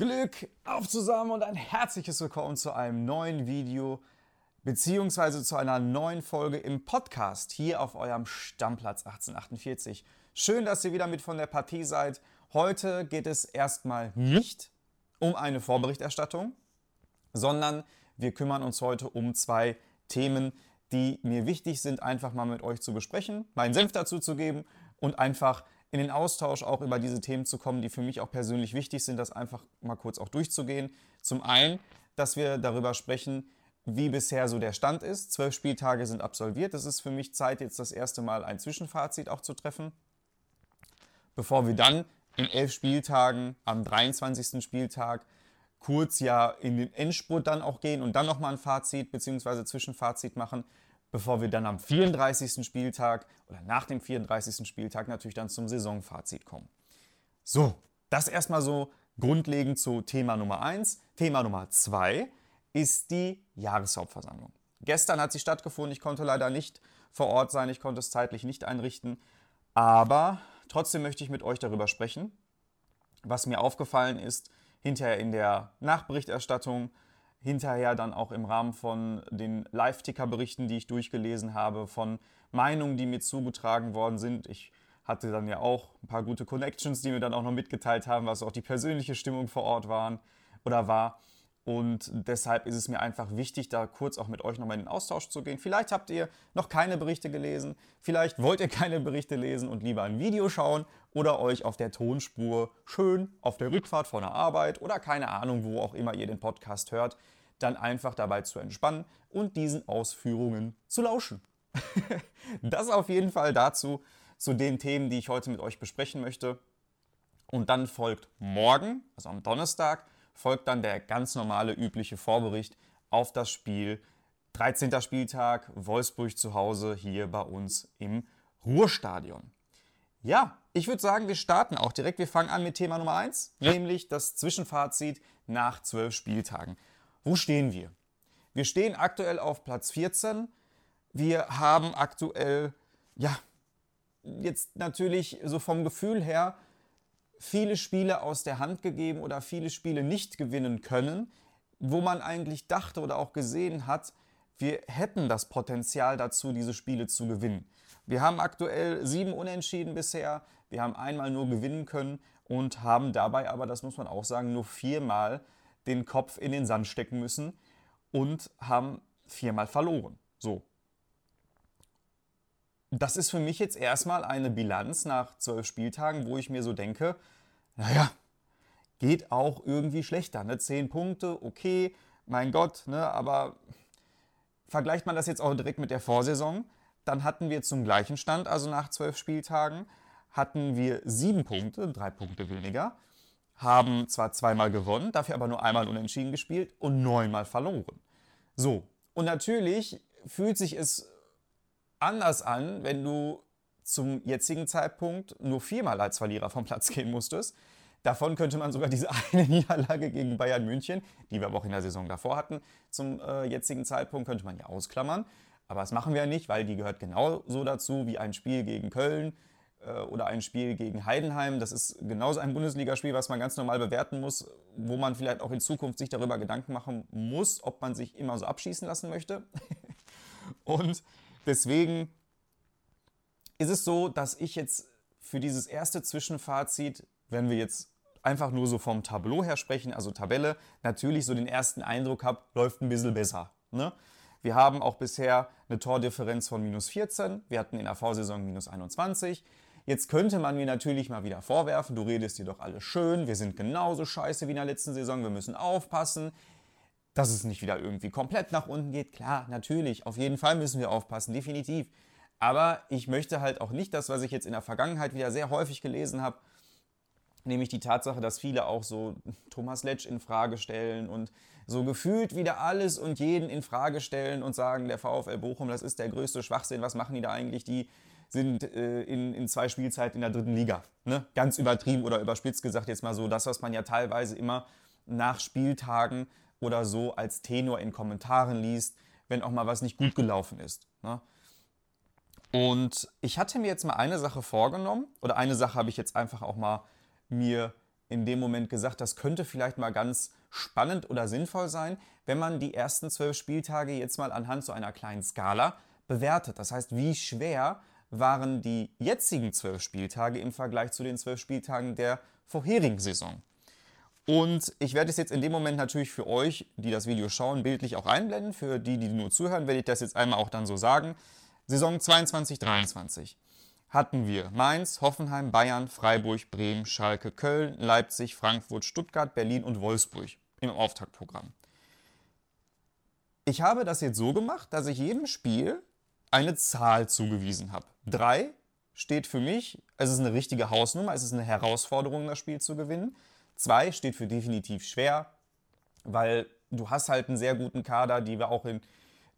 Glück auf zusammen und ein herzliches Willkommen zu einem neuen Video beziehungsweise zu einer neuen Folge im Podcast hier auf eurem Stammplatz 1848. Schön, dass ihr wieder mit von der Partie seid. Heute geht es erstmal nicht um eine Vorberichterstattung, sondern wir kümmern uns heute um zwei Themen, die mir wichtig sind, einfach mal mit euch zu besprechen, meinen Senf dazu zu geben und einfach in den Austausch auch über diese Themen zu kommen, die für mich auch persönlich wichtig sind, das einfach mal kurz auch durchzugehen. Zum einen, dass wir darüber sprechen, wie bisher so der Stand ist. Zwölf Spieltage sind absolviert. Es ist für mich Zeit, jetzt das erste Mal ein Zwischenfazit auch zu treffen. Bevor wir dann in elf Spieltagen am 23. Spieltag kurz ja in den Endspurt dann auch gehen und dann nochmal ein Fazit bzw. Zwischenfazit machen, bevor wir dann am 34. Spieltag oder nach dem 34. Spieltag natürlich dann zum Saisonfazit kommen. So, das erstmal so grundlegend zu Thema Nummer 1. Thema Nummer 2 ist die Jahreshauptversammlung. Gestern hat sie stattgefunden, ich konnte leider nicht vor Ort sein, ich konnte es zeitlich nicht einrichten, aber trotzdem möchte ich mit euch darüber sprechen, was mir aufgefallen ist hinterher in der Nachberichterstattung, hinterher dann auch im Rahmen von den Live-Ticker-Berichten, die ich durchgelesen habe, von Meinungen, die mir zugetragen worden sind. Ich hatte dann ja auch ein paar gute Connections, die mir dann auch noch mitgeteilt haben, was auch die persönliche Stimmung vor Ort waren oder war. Und deshalb ist es mir einfach wichtig, da kurz auch mit euch nochmal in den Austausch zu gehen. Vielleicht habt ihr noch keine Berichte gelesen, vielleicht wollt ihr keine Berichte lesen und lieber ein Video schauen oder euch auf der Tonspur schön auf der Rückfahrt von der Arbeit oder keine Ahnung, wo auch immer ihr den Podcast hört, dann einfach dabei zu entspannen und diesen Ausführungen zu lauschen. das auf jeden Fall dazu, zu den Themen, die ich heute mit euch besprechen möchte. Und dann folgt morgen, also am Donnerstag, folgt dann der ganz normale, übliche Vorbericht auf das Spiel. 13. Spieltag, Wolfsburg zu Hause hier bei uns im Ruhrstadion. Ja, ich würde sagen, wir starten auch direkt. Wir fangen an mit Thema Nummer 1, nämlich das Zwischenfazit nach zwölf Spieltagen. Wo stehen wir? Wir stehen aktuell auf Platz 14. Wir haben aktuell, ja, jetzt natürlich so vom Gefühl her viele Spiele aus der Hand gegeben oder viele Spiele nicht gewinnen können, wo man eigentlich dachte oder auch gesehen hat, wir hätten das Potenzial dazu, diese Spiele zu gewinnen. Wir haben aktuell sieben Unentschieden bisher, wir haben einmal nur gewinnen können und haben dabei aber, das muss man auch sagen, nur viermal den Kopf in den Sand stecken müssen und haben viermal verloren. So. Das ist für mich jetzt erstmal eine Bilanz nach zwölf Spieltagen, wo ich mir so denke, naja, geht auch irgendwie schlechter. Ne? Zehn Punkte, okay, mein Gott, ne? aber vergleicht man das jetzt auch direkt mit der Vorsaison, dann hatten wir zum gleichen Stand, also nach zwölf Spieltagen, hatten wir sieben Punkte, drei Punkte weniger, haben zwar zweimal gewonnen, dafür aber nur einmal unentschieden gespielt und neunmal verloren. So, und natürlich fühlt sich es anders an, wenn du zum jetzigen Zeitpunkt nur viermal als Verlierer vom Platz gehen musstest. Davon könnte man sogar diese eine Niederlage gegen Bayern München, die wir aber auch in der Saison davor hatten, zum äh, jetzigen Zeitpunkt, könnte man ja ausklammern. Aber das machen wir ja nicht, weil die gehört genauso dazu wie ein Spiel gegen Köln äh, oder ein Spiel gegen Heidenheim. Das ist genauso ein Bundesligaspiel, was man ganz normal bewerten muss, wo man vielleicht auch in Zukunft sich darüber Gedanken machen muss, ob man sich immer so abschießen lassen möchte. Und deswegen ist es so, dass ich jetzt für dieses erste Zwischenfazit, wenn wir jetzt einfach nur so vom Tableau her sprechen, also Tabelle, natürlich so den ersten Eindruck habe, läuft ein bisschen besser. Ne? Wir haben auch bisher eine Tordifferenz von minus 14, wir hatten in der Vorsaison minus 21. Jetzt könnte man mir natürlich mal wieder vorwerfen, du redest dir doch alles schön, wir sind genauso scheiße wie in der letzten Saison, wir müssen aufpassen, dass es nicht wieder irgendwie komplett nach unten geht. Klar, natürlich, auf jeden Fall müssen wir aufpassen, definitiv. Aber ich möchte halt auch nicht das, was ich jetzt in der Vergangenheit wieder sehr häufig gelesen habe, nämlich die Tatsache, dass viele auch so Thomas Letsch in Frage stellen und so gefühlt wieder alles und jeden in Frage stellen und sagen, der VfL Bochum, das ist der größte Schwachsinn, was machen die da eigentlich? Die sind äh, in, in zwei Spielzeiten in der dritten Liga. Ne? Ganz übertrieben oder überspitzt gesagt jetzt mal so, das, was man ja teilweise immer nach Spieltagen oder so als Tenor in Kommentaren liest, wenn auch mal was nicht gut gelaufen ist. Ne? Und ich hatte mir jetzt mal eine Sache vorgenommen, oder eine Sache habe ich jetzt einfach auch mal mir in dem Moment gesagt, das könnte vielleicht mal ganz spannend oder sinnvoll sein, wenn man die ersten zwölf Spieltage jetzt mal anhand so einer kleinen Skala bewertet. Das heißt, wie schwer waren die jetzigen zwölf Spieltage im Vergleich zu den zwölf Spieltagen der vorherigen Saison. Und ich werde es jetzt in dem Moment natürlich für euch, die das Video schauen, bildlich auch einblenden. Für die, die nur zuhören, werde ich das jetzt einmal auch dann so sagen. Saison 22-23 hatten wir Mainz, Hoffenheim, Bayern, Freiburg, Bremen, Schalke, Köln, Leipzig, Frankfurt, Stuttgart, Berlin und Wolfsburg im Auftaktprogramm. Ich habe das jetzt so gemacht, dass ich jedem Spiel eine Zahl zugewiesen habe. Drei steht für mich, es ist eine richtige Hausnummer, es ist eine Herausforderung, das Spiel zu gewinnen. Zwei steht für definitiv schwer, weil du hast halt einen sehr guten Kader, die wir auch in,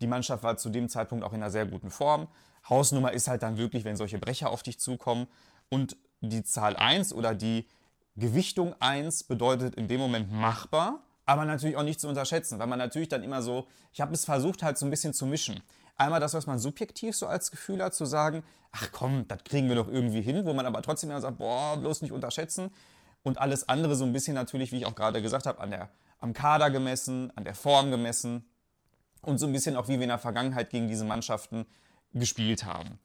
die Mannschaft war zu dem Zeitpunkt auch in einer sehr guten Form. Hausnummer ist halt dann wirklich, wenn solche Brecher auf dich zukommen. Und die Zahl 1 oder die Gewichtung 1 bedeutet in dem Moment machbar, aber natürlich auch nicht zu unterschätzen, weil man natürlich dann immer so, ich habe es versucht halt so ein bisschen zu mischen. Einmal das, was man subjektiv so als Gefühl hat, zu sagen, ach komm, das kriegen wir doch irgendwie hin, wo man aber trotzdem immer sagt, boah, bloß nicht unterschätzen. Und alles andere so ein bisschen natürlich, wie ich auch gerade gesagt habe, an der, am Kader gemessen, an der Form gemessen und so ein bisschen auch, wie wir in der Vergangenheit gegen diese Mannschaften gespielt haben.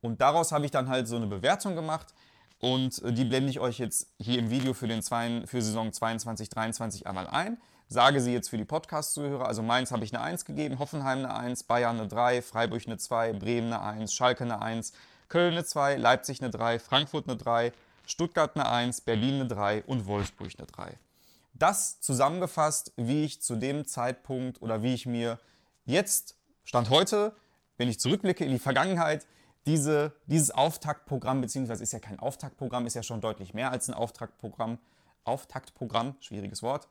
Und daraus habe ich dann halt so eine Bewertung gemacht und äh, die blende ich euch jetzt hier im Video für, den zwei, für Saison 22, 23 einmal ein. Sage sie jetzt für die Podcast-Zuhörer. Also Mainz habe ich eine 1 gegeben, Hoffenheim eine 1, Bayern eine 3, Freiburg eine 2, Bremen eine 1, Schalke eine 1, Köln eine 2, Leipzig eine 3, Frankfurt eine 3, Stuttgart eine 1, Berlin eine 3 und Wolfsburg eine 3. Das zusammengefasst, wie ich zu dem Zeitpunkt oder wie ich mir jetzt, Stand heute, wenn ich zurückblicke in die Vergangenheit, diese, dieses Auftaktprogramm, beziehungsweise ist ja kein Auftaktprogramm, ist ja schon deutlich mehr als ein Auftaktprogramm. Auftaktprogramm, schwieriges Wort.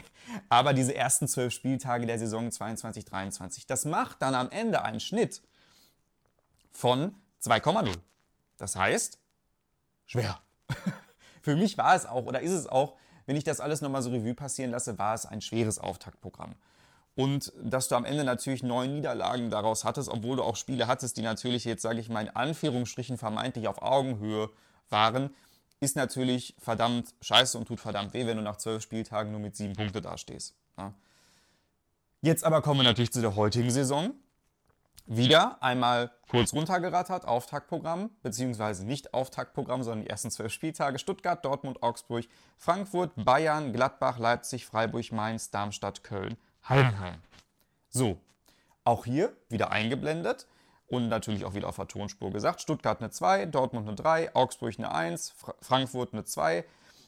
Aber diese ersten zwölf Spieltage der Saison 22-23, das macht dann am Ende einen Schnitt von 2,0. Das heißt, schwer. Für mich war es auch, oder ist es auch, wenn ich das alles nochmal so Revue passieren lasse, war es ein schweres Auftaktprogramm. Und dass du am Ende natürlich neun Niederlagen daraus hattest, obwohl du auch Spiele hattest, die natürlich jetzt, sage ich mal, in Anführungsstrichen vermeintlich auf Augenhöhe waren, ist natürlich verdammt scheiße und tut verdammt weh, wenn du nach zwölf Spieltagen nur mit sieben Punkte dastehst. Ja. Jetzt aber kommen wir natürlich zu der heutigen Saison wieder einmal kurz runtergerattert, Auftaktprogramm, beziehungsweise nicht Auftaktprogramm, sondern die ersten zwölf Spieltage. Stuttgart, Dortmund, Augsburg, Frankfurt, Bayern, Gladbach, Leipzig, Freiburg, Mainz, Darmstadt, Köln, Heidenheim. So, auch hier wieder eingeblendet und natürlich auch wieder auf der Tonspur gesagt. Stuttgart eine 2, Dortmund eine 3, Augsburg eine 1, Frankfurt eine 2,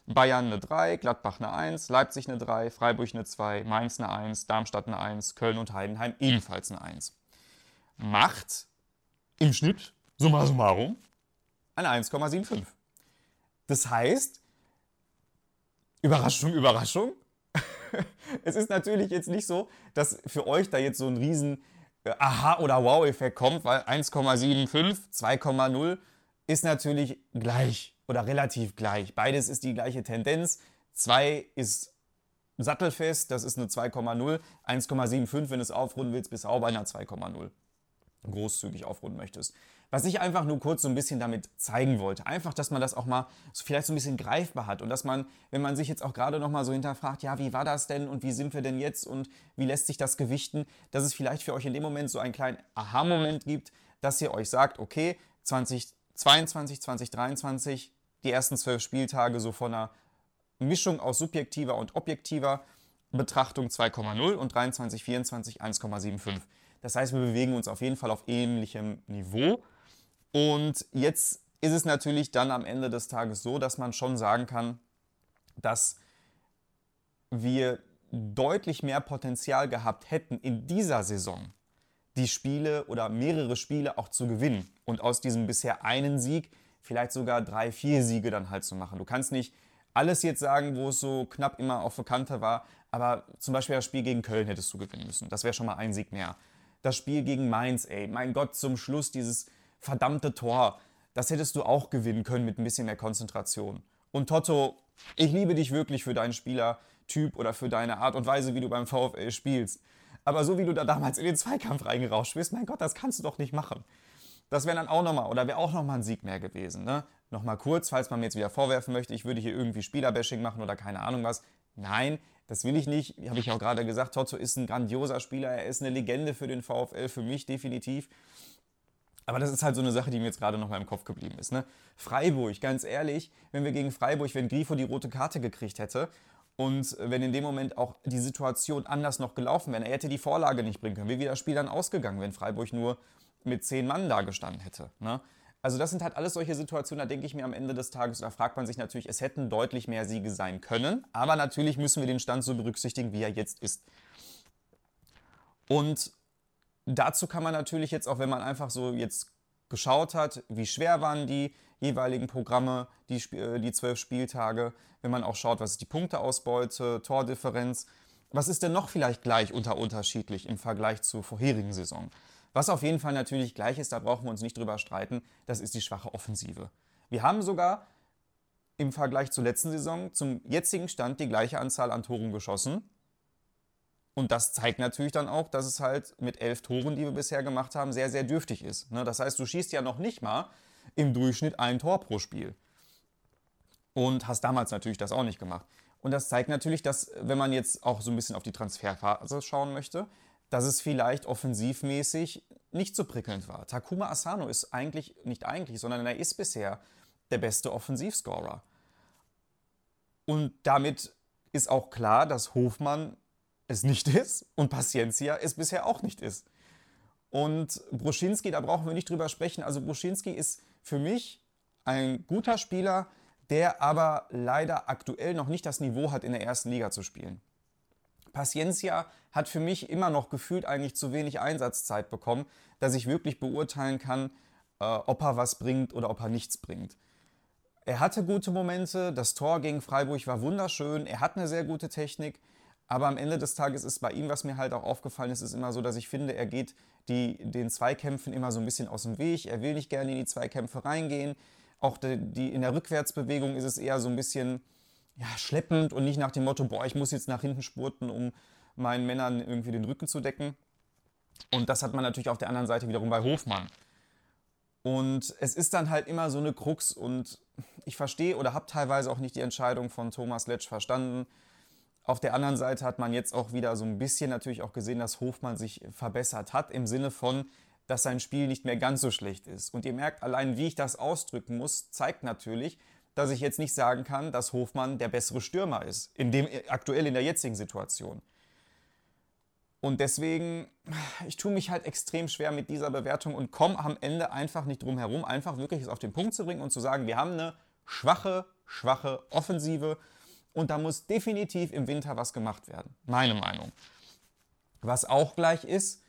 Bayern eine 3, Gladbach eine 1, Leipzig eine 3, Freiburg eine 2, Mainz eine 1, Darmstadt eine 1, Köln und Heidenheim ebenfalls eine 1 macht im Schnitt, summa summarum, eine 1,75. Das heißt, Überraschung, Überraschung, es ist natürlich jetzt nicht so, dass für euch da jetzt so ein riesen äh, Aha- oder Wow-Effekt kommt, weil 1,75, 2,0 ist natürlich gleich oder relativ gleich. Beides ist die gleiche Tendenz. 2 ist sattelfest, das ist eine 2,0. 1,75, wenn du es aufrunden willst, bist du auch bei einer 2,0 großzügig aufrunden möchtest. Was ich einfach nur kurz so ein bisschen damit zeigen wollte. Einfach, dass man das auch mal so vielleicht so ein bisschen greifbar hat und dass man, wenn man sich jetzt auch gerade nochmal so hinterfragt, ja, wie war das denn und wie sind wir denn jetzt und wie lässt sich das gewichten, dass es vielleicht für euch in dem Moment so einen kleinen Aha-Moment gibt, dass ihr euch sagt, okay, 2022, 2023, die ersten zwölf Spieltage so von einer Mischung aus subjektiver und objektiver Betrachtung 2,0 und 23, 24 1,75. Das heißt, wir bewegen uns auf jeden Fall auf ähnlichem Niveau. Und jetzt ist es natürlich dann am Ende des Tages so, dass man schon sagen kann, dass wir deutlich mehr Potenzial gehabt hätten in dieser Saison, die Spiele oder mehrere Spiele auch zu gewinnen und aus diesem bisher einen Sieg vielleicht sogar drei, vier Siege dann halt zu machen. Du kannst nicht alles jetzt sagen, wo es so knapp immer auf der war, aber zum Beispiel das Spiel gegen Köln hättest du gewinnen müssen. Das wäre schon mal ein Sieg mehr das Spiel gegen Mainz, ey. Mein Gott, zum Schluss dieses verdammte Tor. Das hättest du auch gewinnen können mit ein bisschen mehr Konzentration. Und Toto, ich liebe dich wirklich für deinen Spielertyp oder für deine Art und Weise, wie du beim VfL spielst. Aber so wie du da damals in den Zweikampf reingerauscht bist, mein Gott, das kannst du doch nicht machen. Das wäre dann auch nochmal, oder wäre auch nochmal ein Sieg mehr gewesen. Ne? Nochmal kurz, falls man mir jetzt wieder vorwerfen möchte, ich würde hier irgendwie Spielerbashing machen oder keine Ahnung was. Nein, das will ich nicht. Habe ich auch gerade gesagt, Toto ist ein grandioser Spieler, er ist eine Legende für den VfL, für mich definitiv. Aber das ist halt so eine Sache, die mir jetzt gerade noch mal im Kopf geblieben ist. Ne? Freiburg, ganz ehrlich, wenn wir gegen Freiburg, wenn Grifo die rote Karte gekriegt hätte und wenn in dem Moment auch die Situation anders noch gelaufen wäre, er hätte die Vorlage nicht bringen können, wie wäre das Spiel dann ausgegangen, wenn Freiburg nur mit zehn Mann da gestanden hätte. Ne? Also das sind halt alles solche Situationen, da denke ich mir am Ende des Tages, da fragt man sich natürlich, es hätten deutlich mehr Siege sein können, aber natürlich müssen wir den Stand so berücksichtigen, wie er jetzt ist. Und dazu kann man natürlich jetzt auch, wenn man einfach so jetzt geschaut hat, wie schwer waren die jeweiligen Programme, die, äh, die zwölf Spieltage, wenn man auch schaut, was ist die Punkteausbeute, Tordifferenz, was ist denn noch vielleicht gleich unter unterschiedlich im Vergleich zur vorherigen Saison? Was auf jeden Fall natürlich gleich ist, da brauchen wir uns nicht drüber streiten, das ist die schwache Offensive. Wir haben sogar im Vergleich zur letzten Saison zum jetzigen Stand die gleiche Anzahl an Toren geschossen. Und das zeigt natürlich dann auch, dass es halt mit elf Toren, die wir bisher gemacht haben, sehr, sehr dürftig ist. Ne? Das heißt, du schießt ja noch nicht mal im Durchschnitt ein Tor pro Spiel. Und hast damals natürlich das auch nicht gemacht. Und das zeigt natürlich, dass, wenn man jetzt auch so ein bisschen auf die Transferphase schauen möchte, dass es vielleicht offensivmäßig nicht so prickelnd war. Takuma Asano ist eigentlich, nicht eigentlich, sondern er ist bisher der beste Offensivscorer. Und damit ist auch klar, dass Hofmann es nicht ist und Paciencia es bisher auch nicht ist. Und Bruschinski, da brauchen wir nicht drüber sprechen. Also Bruschinski ist für mich ein guter Spieler, der aber leider aktuell noch nicht das Niveau hat, in der ersten Liga zu spielen. Paciencia hat für mich immer noch gefühlt eigentlich zu wenig Einsatzzeit bekommen, dass ich wirklich beurteilen kann, äh, ob er was bringt oder ob er nichts bringt. Er hatte gute Momente, das Tor gegen Freiburg war wunderschön, er hat eine sehr gute Technik, aber am Ende des Tages ist bei ihm, was mir halt auch aufgefallen ist, ist immer so, dass ich finde, er geht die, den Zweikämpfen immer so ein bisschen aus dem Weg, er will nicht gerne in die Zweikämpfe reingehen, auch die, die in der Rückwärtsbewegung ist es eher so ein bisschen ja, schleppend und nicht nach dem Motto, boah, ich muss jetzt nach hinten spurten, um meinen Männern irgendwie den Rücken zu decken. Und das hat man natürlich auf der anderen Seite wiederum bei Hofmann. Und es ist dann halt immer so eine Krux und ich verstehe oder habe teilweise auch nicht die Entscheidung von Thomas Letsch verstanden. Auf der anderen Seite hat man jetzt auch wieder so ein bisschen natürlich auch gesehen, dass Hofmann sich verbessert hat im Sinne von, dass sein Spiel nicht mehr ganz so schlecht ist. Und ihr merkt allein, wie ich das ausdrücken muss, zeigt natürlich, dass ich jetzt nicht sagen kann, dass Hofmann der bessere Stürmer ist, in dem, aktuell in der jetzigen Situation. Und deswegen, ich tue mich halt extrem schwer mit dieser Bewertung und komme am Ende einfach nicht drum herum, einfach wirklich es auf den Punkt zu bringen und zu sagen, wir haben eine schwache, schwache Offensive und da muss definitiv im Winter was gemacht werden. Meine Meinung. Was auch gleich ist,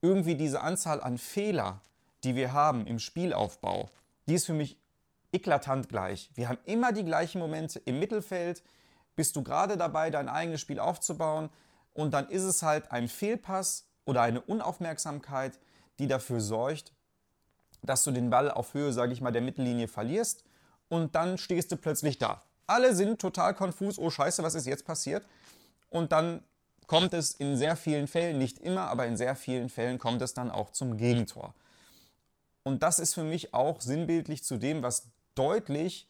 irgendwie diese Anzahl an Fehler, die wir haben im Spielaufbau, die ist für mich eklatant gleich. Wir haben immer die gleichen Momente im Mittelfeld. Bist du gerade dabei, dein eigenes Spiel aufzubauen und dann ist es halt ein Fehlpass oder eine Unaufmerksamkeit, die dafür sorgt, dass du den Ball auf Höhe, sage ich mal, der Mittellinie verlierst und dann stehst du plötzlich da. Alle sind total konfus, oh scheiße, was ist jetzt passiert? Und dann kommt es in sehr vielen Fällen, nicht immer, aber in sehr vielen Fällen kommt es dann auch zum Gegentor. Und das ist für mich auch sinnbildlich zu dem, was deutlich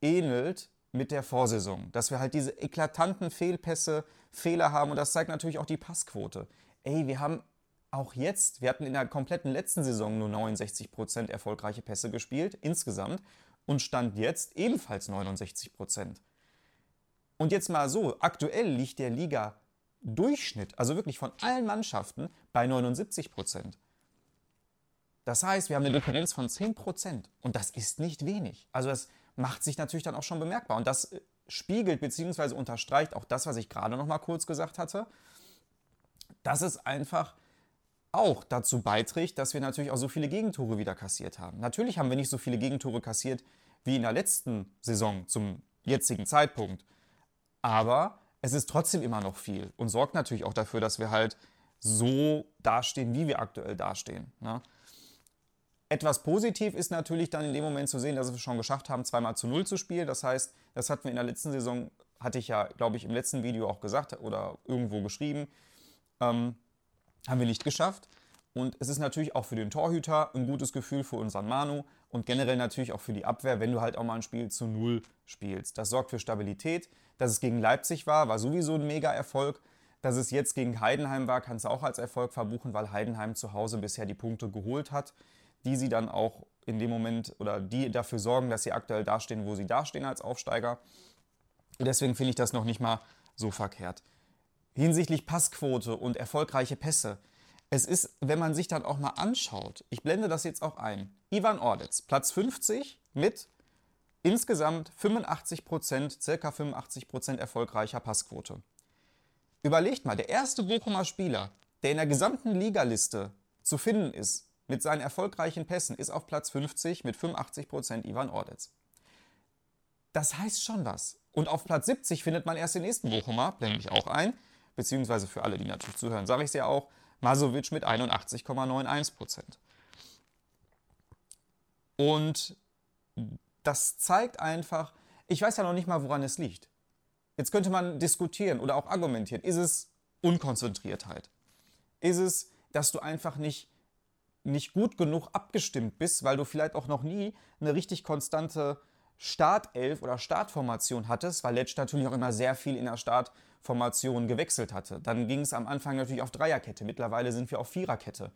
ähnelt mit der Vorsaison. Dass wir halt diese eklatanten Fehlpässe, Fehler haben und das zeigt natürlich auch die Passquote. Ey, wir haben auch jetzt, wir hatten in der kompletten letzten Saison nur 69% erfolgreiche Pässe gespielt, insgesamt, und stand jetzt ebenfalls 69%. Und jetzt mal so, aktuell liegt der Liga-Durchschnitt, also wirklich von allen Mannschaften, bei 79%. Das heißt, wir haben eine Differenz von 10% und das ist nicht wenig. Also das macht sich natürlich dann auch schon bemerkbar und das äh, spiegelt bzw. unterstreicht auch das, was ich gerade noch mal kurz gesagt hatte, dass es einfach auch dazu beiträgt, dass wir natürlich auch so viele Gegentore wieder kassiert haben. Natürlich haben wir nicht so viele Gegentore kassiert wie in der letzten Saison zum jetzigen Zeitpunkt, aber es ist trotzdem immer noch viel und sorgt natürlich auch dafür, dass wir halt so dastehen, wie wir aktuell dastehen. Ne? Etwas positiv ist natürlich dann in dem Moment zu sehen, dass wir es schon geschafft haben, zweimal zu null zu spielen. Das heißt, das hatten wir in der letzten Saison, hatte ich ja, glaube ich, im letzten Video auch gesagt oder irgendwo geschrieben, ähm, haben wir nicht geschafft. Und es ist natürlich auch für den Torhüter ein gutes Gefühl für unseren Manu und generell natürlich auch für die Abwehr, wenn du halt auch mal ein Spiel zu Null spielst. Das sorgt für Stabilität. Dass es gegen Leipzig war, war sowieso ein Mega-Erfolg. Dass es jetzt gegen Heidenheim war, kannst du auch als Erfolg verbuchen, weil Heidenheim zu Hause bisher die Punkte geholt hat, die sie dann auch in dem Moment oder die dafür sorgen, dass sie aktuell dastehen, wo sie dastehen als Aufsteiger. Deswegen finde ich das noch nicht mal so verkehrt. Hinsichtlich Passquote und erfolgreiche Pässe. Es ist, wenn man sich dann auch mal anschaut, ich blende das jetzt auch ein. Ivan Ordetz, Platz 50 mit insgesamt 85 Prozent, circa 85 Prozent erfolgreicher Passquote. Überlegt mal, der erste Bochumer Spieler, der in der gesamten Ligaliste zu finden ist, mit seinen erfolgreichen Pässen, ist auf Platz 50 mit 85 Prozent Ivan Ordetz. Das heißt schon was. Und auf Platz 70 findet man erst den nächsten Bochumer, blende ich auch ein, beziehungsweise für alle, die natürlich zuhören, sage ich es ja auch, Masovic mit 81,91 Prozent. Und das zeigt einfach, ich weiß ja noch nicht mal, woran es liegt. Jetzt könnte man diskutieren oder auch argumentieren. Ist es Unkonzentriertheit? Ist es, dass du einfach nicht, nicht gut genug abgestimmt bist, weil du vielleicht auch noch nie eine richtig konstante Startelf oder Startformation hattest, weil Letsch natürlich auch immer sehr viel in der Startformation gewechselt hatte. Dann ging es am Anfang natürlich auf Dreierkette, mittlerweile sind wir auf Viererkette.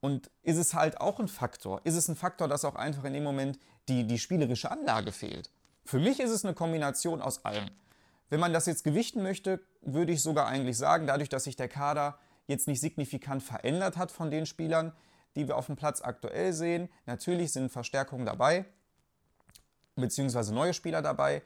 Und ist es halt auch ein Faktor? Ist es ein Faktor, dass auch einfach in dem Moment die, die spielerische Anlage fehlt? Für mich ist es eine Kombination aus allem. Wenn man das jetzt gewichten möchte, würde ich sogar eigentlich sagen, dadurch, dass sich der Kader jetzt nicht signifikant verändert hat von den Spielern, die wir auf dem Platz aktuell sehen, natürlich sind Verstärkungen dabei, beziehungsweise neue Spieler dabei,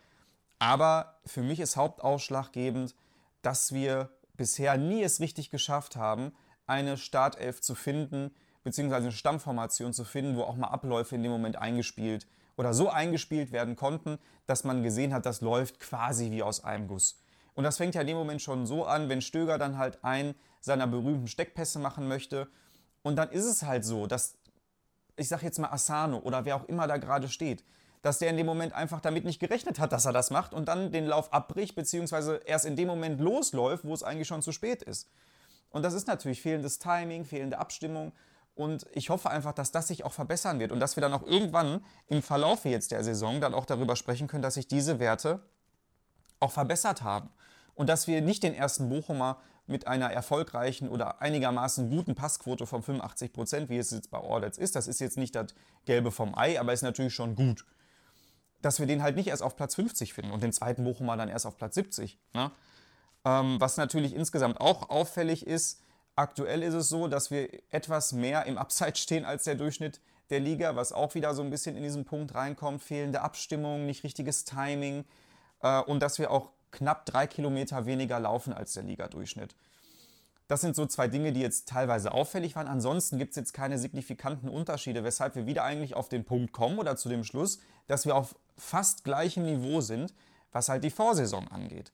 aber für mich ist hauptausschlaggebend, dass wir bisher nie es richtig geschafft haben, eine Startelf zu finden, beziehungsweise eine Stammformation zu finden, wo auch mal Abläufe in dem Moment eingespielt oder so eingespielt werden konnten, dass man gesehen hat, das läuft quasi wie aus einem Guss. Und das fängt ja in dem Moment schon so an, wenn Stöger dann halt einen seiner berühmten Steckpässe machen möchte. Und dann ist es halt so, dass, ich sag jetzt mal Asano oder wer auch immer da gerade steht, dass der in dem Moment einfach damit nicht gerechnet hat, dass er das macht und dann den Lauf abbricht, beziehungsweise erst in dem Moment losläuft, wo es eigentlich schon zu spät ist. Und das ist natürlich fehlendes Timing, fehlende Abstimmung. Und ich hoffe einfach, dass das sich auch verbessern wird und dass wir dann auch irgendwann im Verlauf jetzt der Saison dann auch darüber sprechen können, dass sich diese Werte auch verbessert haben. Und dass wir nicht den ersten Bochumer mit einer erfolgreichen oder einigermaßen guten Passquote von 85 Prozent, wie es jetzt bei Ordets ist, das ist jetzt nicht das Gelbe vom Ei, aber ist natürlich schon gut. Dass wir den halt nicht erst auf Platz 50 finden und den zweiten Bochumer dann erst auf Platz 70. Ne? Ähm, was natürlich insgesamt auch auffällig ist, aktuell ist es so, dass wir etwas mehr im Upside stehen als der Durchschnitt der Liga, was auch wieder so ein bisschen in diesen Punkt reinkommt. Fehlende Abstimmung, nicht richtiges Timing äh, und dass wir auch knapp drei Kilometer weniger laufen als der Liga-Durchschnitt. Das sind so zwei Dinge, die jetzt teilweise auffällig waren. Ansonsten gibt es jetzt keine signifikanten Unterschiede, weshalb wir wieder eigentlich auf den Punkt kommen oder zu dem Schluss, dass wir auf fast gleichem Niveau sind, was halt die Vorsaison angeht.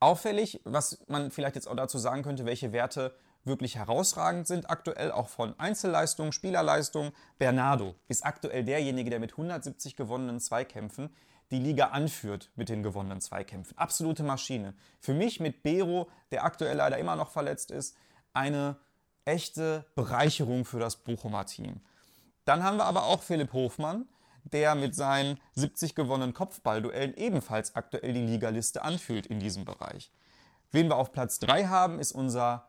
Auffällig, was man vielleicht jetzt auch dazu sagen könnte, welche Werte wirklich herausragend sind aktuell, auch von Einzelleistungen, Spielerleistungen. Bernardo ist aktuell derjenige, der mit 170 gewonnenen Zweikämpfen die Liga anführt mit den gewonnenen Zweikämpfen. Absolute Maschine. Für mich mit Bero, der aktuell leider immer noch verletzt ist, eine echte Bereicherung für das Bochumer Team. Dann haben wir aber auch Philipp Hofmann, der mit seinen 70 gewonnenen Kopfballduellen ebenfalls aktuell die Ligaliste anfühlt in diesem Bereich. Wen wir auf Platz 3 haben, ist unser,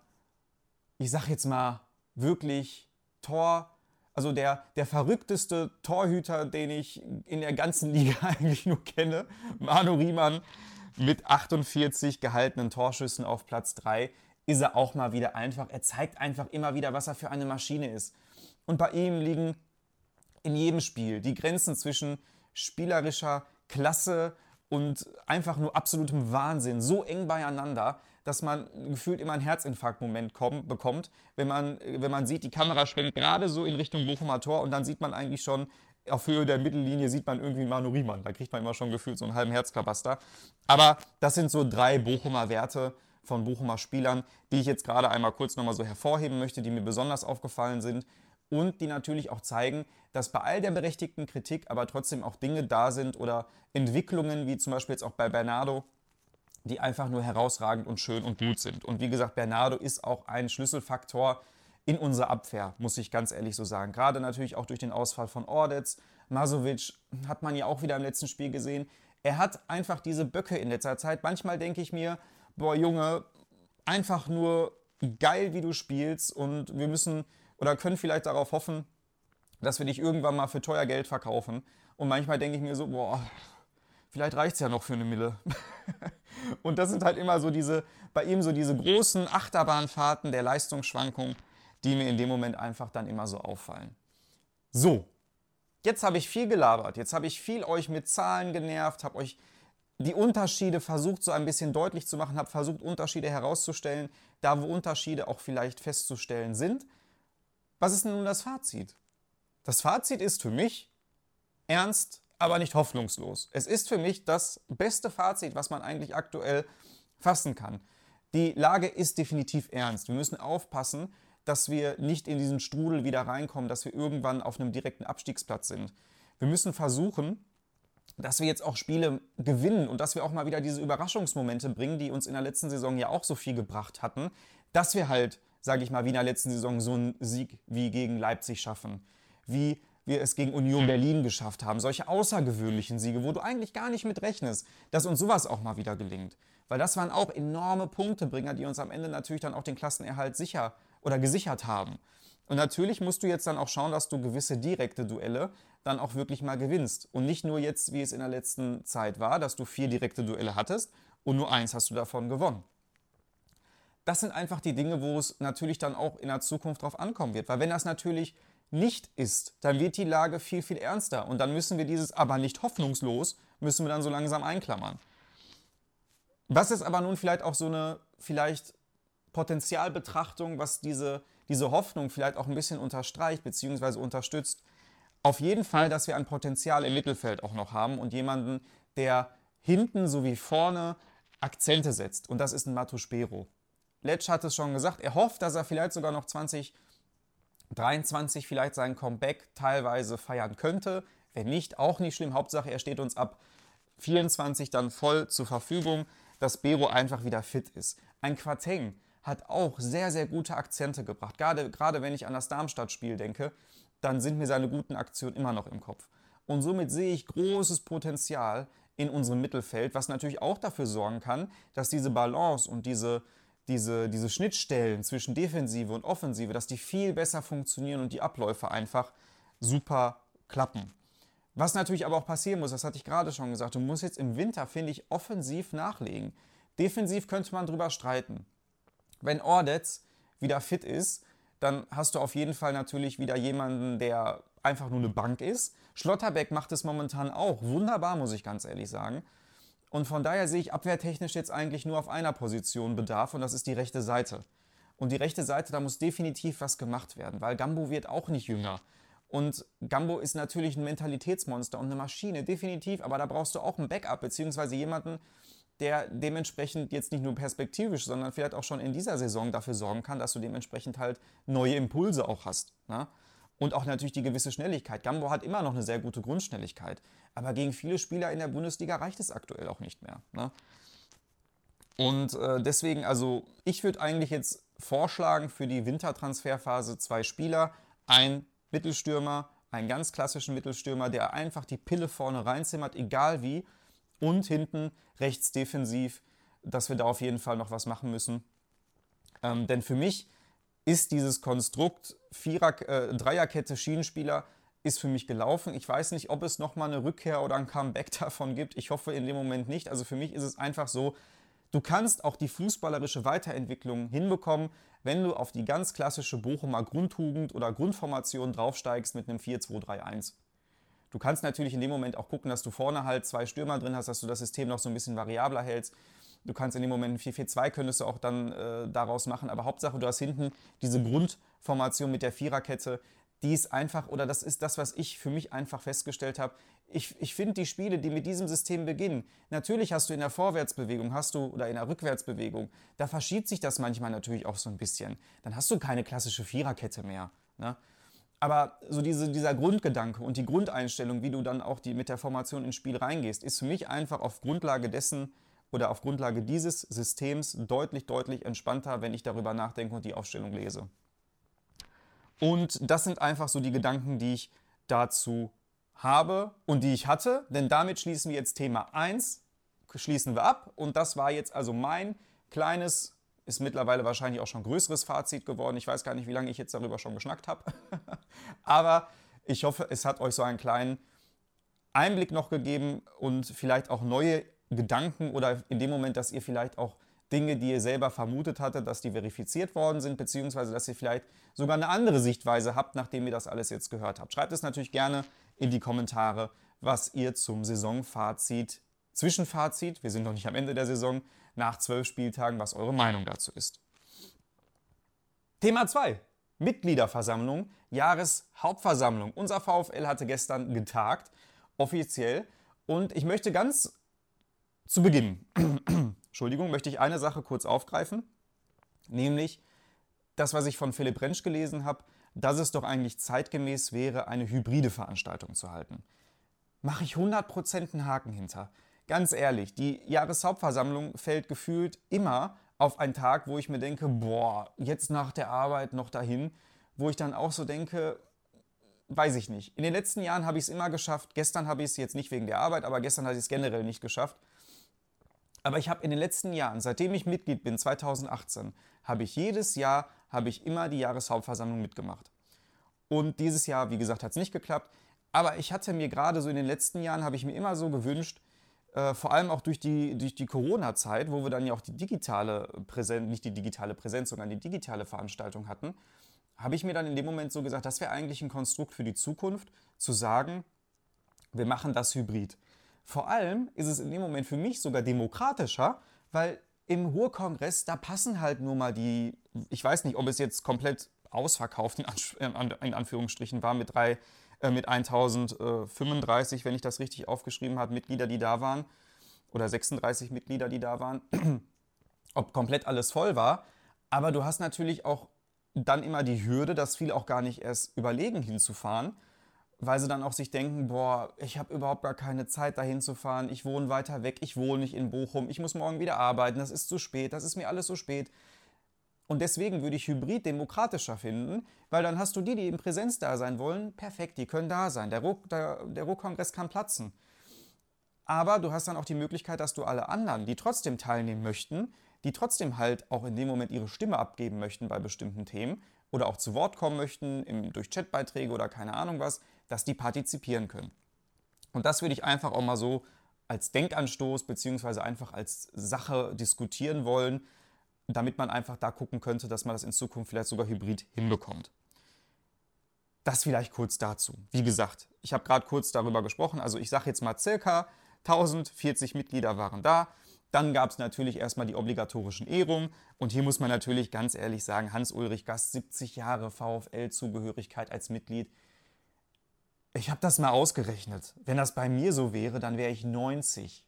ich sag jetzt mal, wirklich Tor, also der, der verrückteste Torhüter, den ich in der ganzen Liga eigentlich nur kenne, Manu Riemann mit 48 gehaltenen Torschüssen auf Platz 3, ist er auch mal wieder einfach. Er zeigt einfach immer wieder, was er für eine Maschine ist. Und bei ihm liegen in jedem Spiel. Die Grenzen zwischen spielerischer Klasse und einfach nur absolutem Wahnsinn so eng beieinander, dass man gefühlt immer einen Herzinfarktmoment kommt, bekommt, wenn man, wenn man sieht, die Kamera schwenkt gerade so in Richtung Bochumer Tor und dann sieht man eigentlich schon, auf Höhe der Mittellinie sieht man irgendwie Manu Riemann. Da kriegt man immer schon gefühlt so einen halben Herzklabaster. Aber das sind so drei Bochumer Werte von Bochumer Spielern, die ich jetzt gerade einmal kurz nochmal so hervorheben möchte, die mir besonders aufgefallen sind und die natürlich auch zeigen, dass bei all der berechtigten Kritik aber trotzdem auch Dinge da sind oder Entwicklungen, wie zum Beispiel jetzt auch bei Bernardo, die einfach nur herausragend und schön und gut sind. Und wie gesagt, Bernardo ist auch ein Schlüsselfaktor in unserer Abwehr, muss ich ganz ehrlich so sagen. Gerade natürlich auch durch den Ausfall von Ordetz. Masovic hat man ja auch wieder im letzten Spiel gesehen. Er hat einfach diese Böcke in letzter Zeit. Manchmal denke ich mir, boah Junge, einfach nur geil, wie du spielst und wir müssen oder können vielleicht darauf hoffen, dass wir dich irgendwann mal für teuer Geld verkaufen. Und manchmal denke ich mir so, boah, vielleicht reicht es ja noch für eine Mille. und das sind halt immer so diese, bei ihm so diese großen Achterbahnfahrten der Leistungsschwankung, die mir in dem Moment einfach dann immer so auffallen. So, jetzt habe ich viel gelabert, jetzt habe ich viel euch mit Zahlen genervt, habe euch die Unterschiede versucht so ein bisschen deutlich zu machen, habe versucht Unterschiede herauszustellen, da wo Unterschiede auch vielleicht festzustellen sind. Was ist denn nun das Fazit? Das Fazit ist für mich ernst, aber nicht hoffnungslos. Es ist für mich das beste Fazit, was man eigentlich aktuell fassen kann. Die Lage ist definitiv ernst. Wir müssen aufpassen, dass wir nicht in diesen Strudel wieder reinkommen, dass wir irgendwann auf einem direkten Abstiegsplatz sind. Wir müssen versuchen, dass wir jetzt auch Spiele gewinnen und dass wir auch mal wieder diese Überraschungsmomente bringen, die uns in der letzten Saison ja auch so viel gebracht hatten, dass wir halt, sage ich mal, wie in der letzten Saison so einen Sieg wie gegen Leipzig schaffen, wie wir es gegen Union Berlin geschafft haben, solche außergewöhnlichen Siege, wo du eigentlich gar nicht mit rechnest, dass uns sowas auch mal wieder gelingt. Weil das waren auch enorme Punktebringer, die uns am Ende natürlich dann auch den Klassenerhalt sicher oder gesichert haben. Und natürlich musst du jetzt dann auch schauen, dass du gewisse direkte Duelle dann auch wirklich mal gewinnst. Und nicht nur jetzt, wie es in der letzten Zeit war, dass du vier direkte Duelle hattest und nur eins hast du davon gewonnen. Das sind einfach die Dinge, wo es natürlich dann auch in der Zukunft drauf ankommen wird. Weil wenn das natürlich nicht ist, dann wird die Lage viel, viel ernster. Und dann müssen wir dieses aber nicht hoffnungslos, müssen wir dann so langsam einklammern. Was ist aber nun vielleicht auch so eine vielleicht Potenzialbetrachtung, was diese diese Hoffnung vielleicht auch ein bisschen unterstreicht bzw. unterstützt. Auf jeden Fall, dass wir ein Potenzial im Mittelfeld auch noch haben und jemanden, der hinten sowie vorne Akzente setzt. Und das ist ein Matuspero. Letsch hat es schon gesagt, er hofft, dass er vielleicht sogar noch 2023 vielleicht sein Comeback teilweise feiern könnte. Wenn nicht, auch nicht schlimm. Hauptsache, er steht uns ab 24 dann voll zur Verfügung, dass Bero einfach wieder fit ist. Ein Quateng, hat auch sehr, sehr gute Akzente gebracht. Gerade, gerade wenn ich an das Darmstadt-Spiel denke, dann sind mir seine guten Aktionen immer noch im Kopf. Und somit sehe ich großes Potenzial in unserem Mittelfeld, was natürlich auch dafür sorgen kann, dass diese Balance und diese, diese, diese Schnittstellen zwischen Defensive und Offensive, dass die viel besser funktionieren und die Abläufe einfach super klappen. Was natürlich aber auch passieren muss, das hatte ich gerade schon gesagt, du musst jetzt im Winter, finde ich, offensiv nachlegen. Defensiv könnte man drüber streiten. Wenn Ordetz wieder fit ist, dann hast du auf jeden Fall natürlich wieder jemanden, der einfach nur eine Bank ist. Schlotterbeck macht es momentan auch wunderbar, muss ich ganz ehrlich sagen. Und von daher sehe ich abwehrtechnisch jetzt eigentlich nur auf einer Position Bedarf und das ist die rechte Seite. Und die rechte Seite, da muss definitiv was gemacht werden, weil Gambo wird auch nicht jünger. Und Gambo ist natürlich ein Mentalitätsmonster und eine Maschine, definitiv, aber da brauchst du auch ein Backup, beziehungsweise jemanden, der dementsprechend jetzt nicht nur perspektivisch, sondern vielleicht auch schon in dieser Saison dafür sorgen kann, dass du dementsprechend halt neue Impulse auch hast. Ne? Und auch natürlich die gewisse Schnelligkeit. Gambo hat immer noch eine sehr gute Grundschnelligkeit. Aber gegen viele Spieler in der Bundesliga reicht es aktuell auch nicht mehr. Ne? Und äh, deswegen, also ich würde eigentlich jetzt vorschlagen für die Wintertransferphase zwei Spieler. Ein Mittelstürmer, einen ganz klassischen Mittelstürmer, der einfach die Pille vorne reinzimmert, egal wie und hinten rechts defensiv, dass wir da auf jeden Fall noch was machen müssen. Ähm, denn für mich ist dieses Konstrukt Vierer, äh, Dreierkette Schienenspieler ist für mich gelaufen. Ich weiß nicht, ob es nochmal eine Rückkehr oder ein Comeback davon gibt. Ich hoffe in dem Moment nicht. Also für mich ist es einfach so, du kannst auch die fußballerische Weiterentwicklung hinbekommen, wenn du auf die ganz klassische Bochumer Grundtugend oder Grundformation draufsteigst mit einem 4-2-3-1. Du kannst natürlich in dem Moment auch gucken, dass du vorne halt zwei Stürmer drin hast, dass du das System noch so ein bisschen variabler hältst. Du kannst in dem Moment 4-4-2 könntest du auch dann äh, daraus machen. Aber Hauptsache, du hast hinten diese Grundformation mit der Viererkette, die ist einfach, oder das ist das, was ich für mich einfach festgestellt habe. Ich, ich finde die Spiele, die mit diesem System beginnen, natürlich hast du in der Vorwärtsbewegung, hast du oder in der Rückwärtsbewegung, da verschiebt sich das manchmal natürlich auch so ein bisschen. Dann hast du keine klassische Viererkette mehr. Ne? Aber so diese, dieser Grundgedanke und die Grundeinstellung, wie du dann auch die, mit der Formation ins Spiel reingehst, ist für mich einfach auf Grundlage dessen oder auf Grundlage dieses Systems deutlich, deutlich entspannter, wenn ich darüber nachdenke und die Aufstellung lese. Und das sind einfach so die Gedanken, die ich dazu habe und die ich hatte, denn damit schließen wir jetzt Thema 1, schließen wir ab und das war jetzt also mein kleines, ist mittlerweile wahrscheinlich auch schon größeres Fazit geworden. Ich weiß gar nicht, wie lange ich jetzt darüber schon geschnackt habe, aber ich hoffe, es hat euch so einen kleinen Einblick noch gegeben und vielleicht auch neue Gedanken oder in dem Moment, dass ihr vielleicht auch Dinge, die ihr selber vermutet hattet, dass die verifiziert worden sind, beziehungsweise dass ihr vielleicht sogar eine andere Sichtweise habt, nachdem ihr das alles jetzt gehört habt. Schreibt es natürlich gerne in die Kommentare, was ihr zum Saisonfazit, Zwischenfazit, wir sind noch nicht am Ende der Saison, nach zwölf Spieltagen, was eure Meinung dazu ist. Thema 2. Mitgliederversammlung, Jahreshauptversammlung. Unser VfL hatte gestern getagt, offiziell. Und ich möchte ganz zu Beginn, Entschuldigung, möchte ich eine Sache kurz aufgreifen, nämlich das, was ich von Philipp Rentsch gelesen habe, dass es doch eigentlich zeitgemäß wäre, eine hybride Veranstaltung zu halten. Mache ich 100% einen Haken hinter. Ganz ehrlich, die Jahreshauptversammlung fällt gefühlt immer auf einen Tag, wo ich mir denke, boah, jetzt nach der Arbeit noch dahin, wo ich dann auch so denke, weiß ich nicht. In den letzten Jahren habe ich es immer geschafft. Gestern habe ich es jetzt nicht wegen der Arbeit, aber gestern habe ich es generell nicht geschafft, aber ich habe in den letzten Jahren, seitdem ich Mitglied bin, 2018, habe ich jedes Jahr, habe ich immer die Jahreshauptversammlung mitgemacht. Und dieses Jahr, wie gesagt, hat es nicht geklappt. Aber ich hatte mir gerade so in den letzten Jahren, habe ich mir immer so gewünscht, äh, vor allem auch durch die, durch die Corona-Zeit, wo wir dann ja auch die digitale Präsenz, nicht die digitale Präsenz, sondern die digitale Veranstaltung hatten, habe ich mir dann in dem Moment so gesagt, das wäre eigentlich ein Konstrukt für die Zukunft, zu sagen, wir machen das hybrid. Vor allem ist es in dem Moment für mich sogar demokratischer, weil im Ruhrkongress, da passen halt nur mal die, ich weiß nicht, ob es jetzt komplett ausverkauft in, Anführungsstrichen war mit drei, äh, mit 1035, wenn ich das richtig aufgeschrieben habe, Mitglieder, die da waren, oder 36 Mitglieder, die da waren, ob komplett alles voll war. Aber du hast natürlich auch dann immer die Hürde, dass viele auch gar nicht erst überlegen hinzufahren weil sie dann auch sich denken, boah, ich habe überhaupt gar keine Zeit dahin zu fahren, ich wohne weiter weg, ich wohne nicht in Bochum, ich muss morgen wieder arbeiten, das ist zu spät, das ist mir alles so spät. Und deswegen würde ich Hybrid demokratischer finden, weil dann hast du die, die in Präsenz da sein wollen, perfekt, die können da sein. Der Ruckkongress kann platzen. Aber du hast dann auch die Möglichkeit, dass du alle anderen, die trotzdem teilnehmen möchten, die trotzdem halt auch in dem Moment ihre Stimme abgeben möchten bei bestimmten Themen oder auch zu Wort kommen möchten, im, durch Chatbeiträge oder keine Ahnung was, dass die partizipieren können. Und das würde ich einfach auch mal so als Denkanstoß bzw. einfach als Sache diskutieren wollen, damit man einfach da gucken könnte, dass man das in Zukunft vielleicht sogar hybrid hinbekommt. Das vielleicht kurz dazu. Wie gesagt, ich habe gerade kurz darüber gesprochen. Also ich sage jetzt mal circa 1040 Mitglieder waren da. Dann gab es natürlich erstmal die obligatorischen Ehrungen. Und hier muss man natürlich ganz ehrlich sagen, Hans-Ulrich Gast, 70 Jahre VfL-Zugehörigkeit als Mitglied. Ich habe das mal ausgerechnet. Wenn das bei mir so wäre, dann wäre ich 90.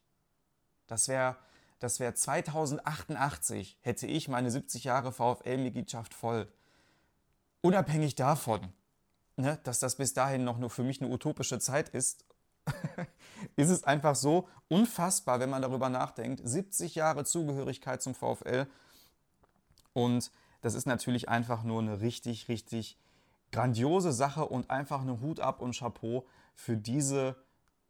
Das wäre das wär 2088, hätte ich meine 70 Jahre VfL-Mitgliedschaft voll. Unabhängig davon, ne, dass das bis dahin noch nur für mich eine utopische Zeit ist, ist es einfach so unfassbar, wenn man darüber nachdenkt. 70 Jahre Zugehörigkeit zum VfL. Und das ist natürlich einfach nur eine richtig, richtig grandiose Sache und einfach eine Hut ab und Chapeau für diese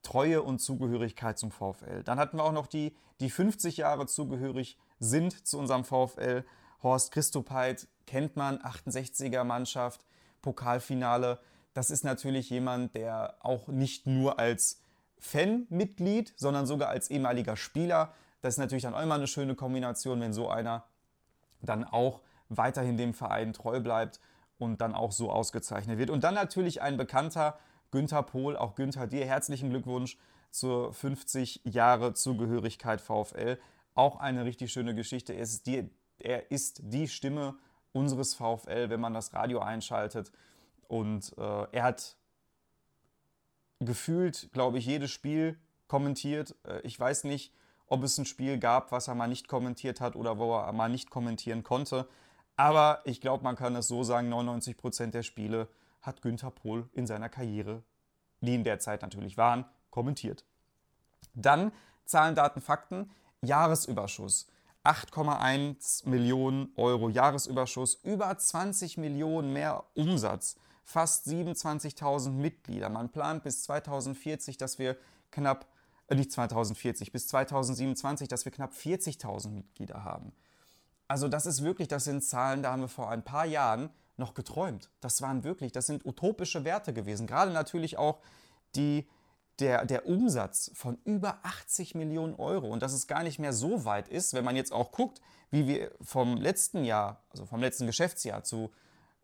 Treue und Zugehörigkeit zum VfL. Dann hatten wir auch noch die, die 50 Jahre zugehörig sind zu unserem VfL. Horst Christopeit kennt man, 68er Mannschaft, Pokalfinale. Das ist natürlich jemand, der auch nicht nur als Fanmitglied, sondern sogar als ehemaliger Spieler. Das ist natürlich dann auch immer eine schöne Kombination, wenn so einer dann auch weiterhin dem Verein treu bleibt und dann auch so ausgezeichnet wird. Und dann natürlich ein bekannter Günther Pohl, auch Günther, dir herzlichen Glückwunsch zur 50 Jahre Zugehörigkeit VfL. Auch eine richtig schöne Geschichte. Er ist die, er ist die Stimme unseres VfL, wenn man das Radio einschaltet. Und äh, er hat gefühlt, glaube ich, jedes Spiel kommentiert. Äh, ich weiß nicht, ob es ein Spiel gab, was er mal nicht kommentiert hat oder wo er mal nicht kommentieren konnte. Aber ich glaube, man kann es so sagen, 99% der Spiele hat Günther Pohl in seiner Karriere, die in der Zeit natürlich waren, kommentiert. Dann Zahlen, Daten, Fakten. Jahresüberschuss. 8,1 Millionen Euro Jahresüberschuss, über 20 Millionen mehr Umsatz, fast 27.000 Mitglieder. Man plant bis 2040, dass wir knapp, äh nicht 2040, bis 2027, dass wir knapp 40.000 Mitglieder haben. Also das ist wirklich, das sind Zahlen, da haben wir vor ein paar Jahren noch geträumt. Das waren wirklich, das sind utopische Werte gewesen. Gerade natürlich auch die der, der Umsatz von über 80 Millionen Euro und dass es gar nicht mehr so weit ist, wenn man jetzt auch guckt, wie wir vom letzten Jahr, also vom letzten Geschäftsjahr zu,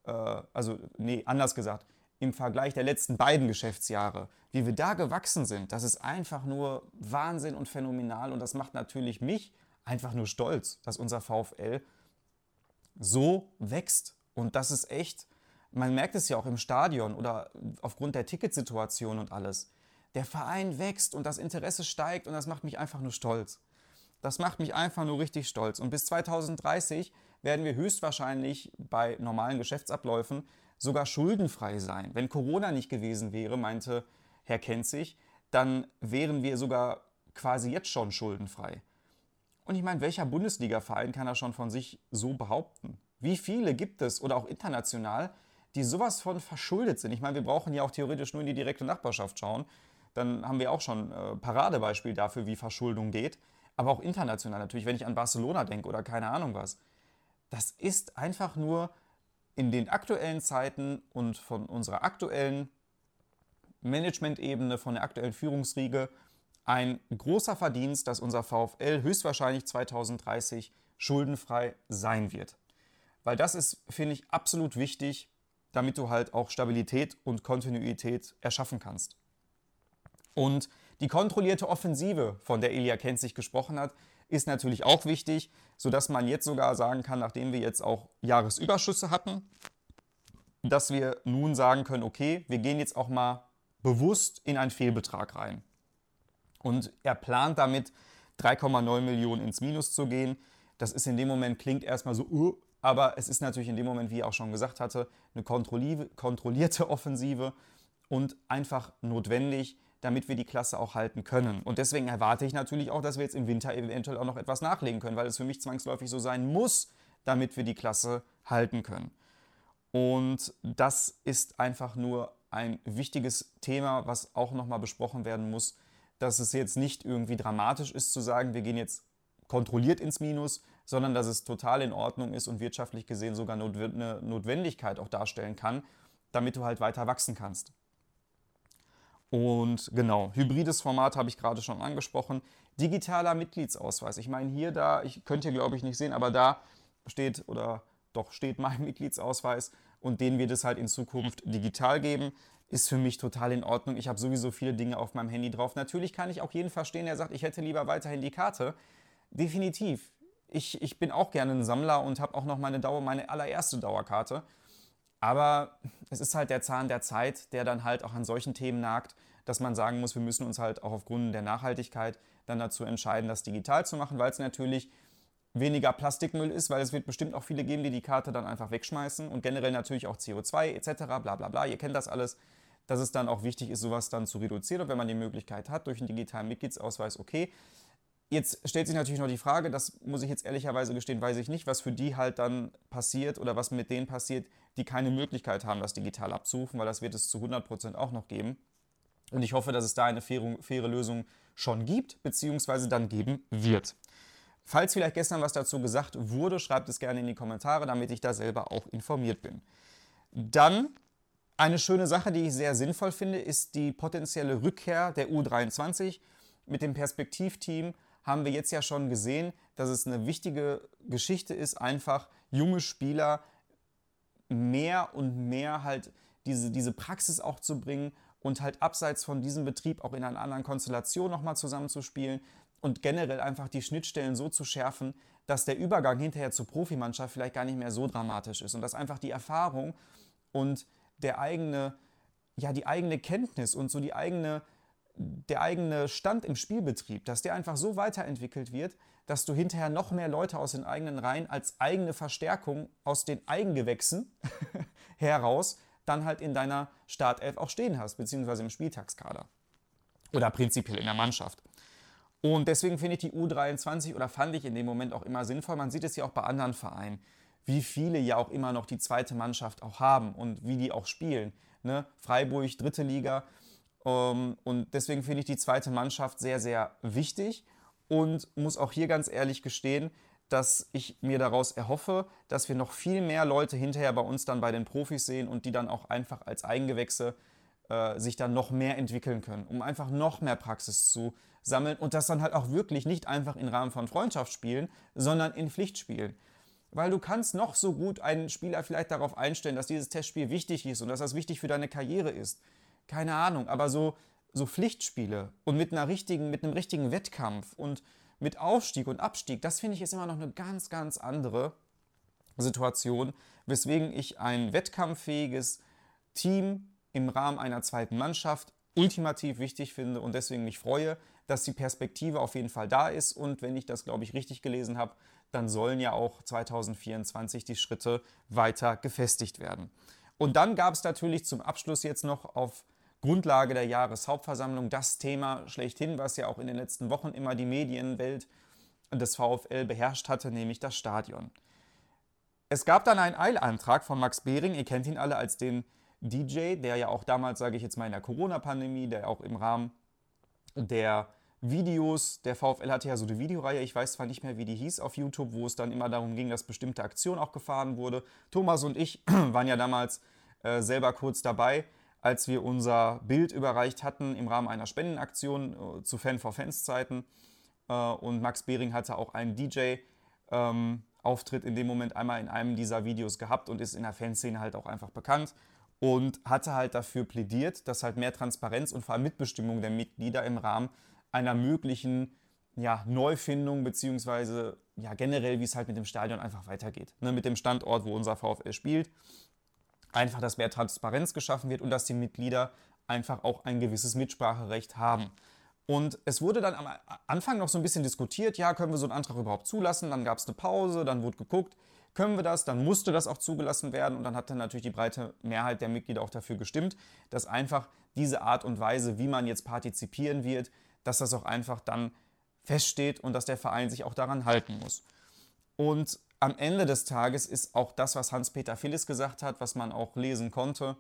äh, also nee, anders gesagt, im Vergleich der letzten beiden Geschäftsjahre, wie wir da gewachsen sind, das ist einfach nur Wahnsinn und phänomenal und das macht natürlich mich einfach nur stolz, dass unser VfL so wächst und das ist echt, man merkt es ja auch im Stadion oder aufgrund der Ticketsituation und alles der Verein wächst und das Interesse steigt und das macht mich einfach nur stolz. Das macht mich einfach nur richtig stolz. Und bis 2030 werden wir höchstwahrscheinlich bei normalen Geschäftsabläufen sogar schuldenfrei sein. Wenn Corona nicht gewesen wäre, meinte Herr Kenzig, dann wären wir sogar quasi jetzt schon schuldenfrei. Und ich meine, welcher Bundesliga-Verein kann das schon von sich so behaupten? Wie viele gibt es oder auch international, die sowas von verschuldet sind? Ich meine, wir brauchen ja auch theoretisch nur in die direkte Nachbarschaft schauen dann haben wir auch schon äh, Paradebeispiel dafür, wie Verschuldung geht. Aber auch international natürlich, wenn ich an Barcelona denke oder keine Ahnung was. Das ist einfach nur in den aktuellen Zeiten und von unserer aktuellen Management-Ebene, von der aktuellen Führungsriege ein großer Verdienst, dass unser VfL höchstwahrscheinlich 2030 schuldenfrei sein wird. Weil das ist, finde ich, absolut wichtig, damit du halt auch Stabilität und Kontinuität erschaffen kannst. Und die kontrollierte Offensive, von der Ilya Kenzig gesprochen hat, ist natürlich auch wichtig, sodass man jetzt sogar sagen kann, nachdem wir jetzt auch Jahresüberschüsse hatten, dass wir nun sagen können, okay, wir gehen jetzt auch mal bewusst in einen Fehlbetrag rein. Und er plant damit 3,9 Millionen ins Minus zu gehen. Das ist in dem Moment, klingt erstmal so, uh, aber es ist natürlich in dem Moment, wie ich auch schon gesagt hatte, eine kontrollierte Offensive und einfach notwendig, damit wir die Klasse auch halten können. Und deswegen erwarte ich natürlich auch, dass wir jetzt im Winter eventuell auch noch etwas nachlegen können, weil es für mich zwangsläufig so sein muss, damit wir die Klasse halten können. Und das ist einfach nur ein wichtiges Thema, was auch nochmal besprochen werden muss, dass es jetzt nicht irgendwie dramatisch ist zu sagen, wir gehen jetzt kontrolliert ins Minus, sondern dass es total in Ordnung ist und wirtschaftlich gesehen sogar eine Notwendigkeit auch darstellen kann, damit du halt weiter wachsen kannst. Und genau, hybrides Format habe ich gerade schon angesprochen. Digitaler Mitgliedsausweis. Ich meine, hier, da, ich könnt ihr glaube ich nicht sehen, aber da steht oder doch steht mein Mitgliedsausweis und den wird es halt in Zukunft digital geben. Ist für mich total in Ordnung. Ich habe sowieso viele Dinge auf meinem Handy drauf. Natürlich kann ich auch jeden verstehen, der sagt, ich hätte lieber weiterhin die Karte. Definitiv. Ich, ich bin auch gerne ein Sammler und habe auch noch meine Dauer, meine allererste Dauerkarte. Aber es ist halt der Zahn der Zeit, der dann halt auch an solchen Themen nagt, dass man sagen muss, wir müssen uns halt auch aufgrund der Nachhaltigkeit dann dazu entscheiden, das digital zu machen, weil es natürlich weniger Plastikmüll ist, weil es wird bestimmt auch viele geben, die die Karte dann einfach wegschmeißen und generell natürlich auch CO2 etc. bla bla bla. Ihr kennt das alles, dass es dann auch wichtig ist, sowas dann zu reduzieren und wenn man die Möglichkeit hat, durch einen digitalen Mitgliedsausweis, okay. Jetzt stellt sich natürlich noch die Frage, das muss ich jetzt ehrlicherweise gestehen, weiß ich nicht, was für die halt dann passiert oder was mit denen passiert, die keine Möglichkeit haben, das digital abzurufen, weil das wird es zu 100% auch noch geben. Und ich hoffe, dass es da eine faire, faire Lösung schon gibt, beziehungsweise dann geben wird. Falls vielleicht gestern was dazu gesagt wurde, schreibt es gerne in die Kommentare, damit ich da selber auch informiert bin. Dann eine schöne Sache, die ich sehr sinnvoll finde, ist die potenzielle Rückkehr der U23 mit dem Perspektivteam haben wir jetzt ja schon gesehen, dass es eine wichtige Geschichte ist, einfach junge Spieler mehr und mehr halt diese, diese Praxis auch zu bringen und halt abseits von diesem Betrieb auch in einer anderen Konstellation nochmal zusammenzuspielen und generell einfach die Schnittstellen so zu schärfen, dass der Übergang hinterher zur Profimannschaft vielleicht gar nicht mehr so dramatisch ist und dass einfach die Erfahrung und der eigene, ja, die eigene Kenntnis und so die eigene der eigene Stand im Spielbetrieb, dass der einfach so weiterentwickelt wird, dass du hinterher noch mehr Leute aus den eigenen Reihen als eigene Verstärkung aus den Eigengewächsen heraus dann halt in deiner Startelf auch stehen hast, beziehungsweise im Spieltagskader. Oder prinzipiell in der Mannschaft. Und deswegen finde ich die U23 oder fand ich in dem Moment auch immer sinnvoll. Man sieht es ja auch bei anderen Vereinen, wie viele ja auch immer noch die zweite Mannschaft auch haben und wie die auch spielen. Ne? Freiburg, dritte Liga. Ähm, und deswegen finde ich die zweite Mannschaft sehr, sehr wichtig und muss auch hier ganz ehrlich gestehen, dass ich mir daraus erhoffe, dass wir noch viel mehr Leute hinterher bei uns dann bei den Profis sehen und die dann auch einfach als Eigengewächse äh, sich dann noch mehr entwickeln können, um einfach noch mehr Praxis zu sammeln und das dann halt auch wirklich nicht einfach im Rahmen von Freundschaftsspielen, sondern in Pflichtspielen. Weil du kannst noch so gut einen Spieler vielleicht darauf einstellen, dass dieses Testspiel wichtig ist und dass das wichtig für deine Karriere ist. Keine Ahnung, aber so, so Pflichtspiele und mit, einer richtigen, mit einem richtigen Wettkampf und mit Aufstieg und Abstieg, das finde ich ist immer noch eine ganz, ganz andere Situation, weswegen ich ein wettkampffähiges Team im Rahmen einer zweiten Mannschaft ultimativ wichtig finde und deswegen mich freue, dass die Perspektive auf jeden Fall da ist und wenn ich das, glaube ich, richtig gelesen habe, dann sollen ja auch 2024 die Schritte weiter gefestigt werden. Und dann gab es natürlich zum Abschluss jetzt noch auf Grundlage der Jahreshauptversammlung das Thema schlechthin, was ja auch in den letzten Wochen immer die Medienwelt des VfL beherrscht hatte, nämlich das Stadion. Es gab dann einen Eilantrag von Max Behring, ihr kennt ihn alle als den DJ, der ja auch damals, sage ich jetzt mal in der Corona-Pandemie, der auch im Rahmen der Videos, der VfL hatte ja so eine Videoreihe, ich weiß zwar nicht mehr, wie die hieß auf YouTube, wo es dann immer darum ging, dass bestimmte Aktionen auch gefahren wurde. Thomas und ich waren ja damals äh, selber kurz dabei, als wir unser Bild überreicht hatten im Rahmen einer Spendenaktion äh, zu Fan for Fans Zeiten. Äh, und Max Behring hatte auch einen DJ-Auftritt ähm, in dem Moment einmal in einem dieser Videos gehabt und ist in der Fanszene halt auch einfach bekannt und hatte halt dafür plädiert, dass halt mehr Transparenz und vor allem Mitbestimmung der Mitglieder im Rahmen einer möglichen ja, Neufindung beziehungsweise ja, generell, wie es halt mit dem Stadion einfach weitergeht. Ne, mit dem Standort, wo unser VfL spielt. Einfach, dass mehr Transparenz geschaffen wird und dass die Mitglieder einfach auch ein gewisses Mitspracherecht haben. Und es wurde dann am Anfang noch so ein bisschen diskutiert, ja, können wir so einen Antrag überhaupt zulassen? Dann gab es eine Pause, dann wurde geguckt, können wir das, dann musste das auch zugelassen werden und dann hat dann natürlich die breite Mehrheit der Mitglieder auch dafür gestimmt, dass einfach diese Art und Weise, wie man jetzt partizipieren wird, dass das auch einfach dann feststeht und dass der Verein sich auch daran halten muss. Und am Ende des Tages ist auch das, was Hans-Peter Phillis gesagt hat, was man auch lesen konnte,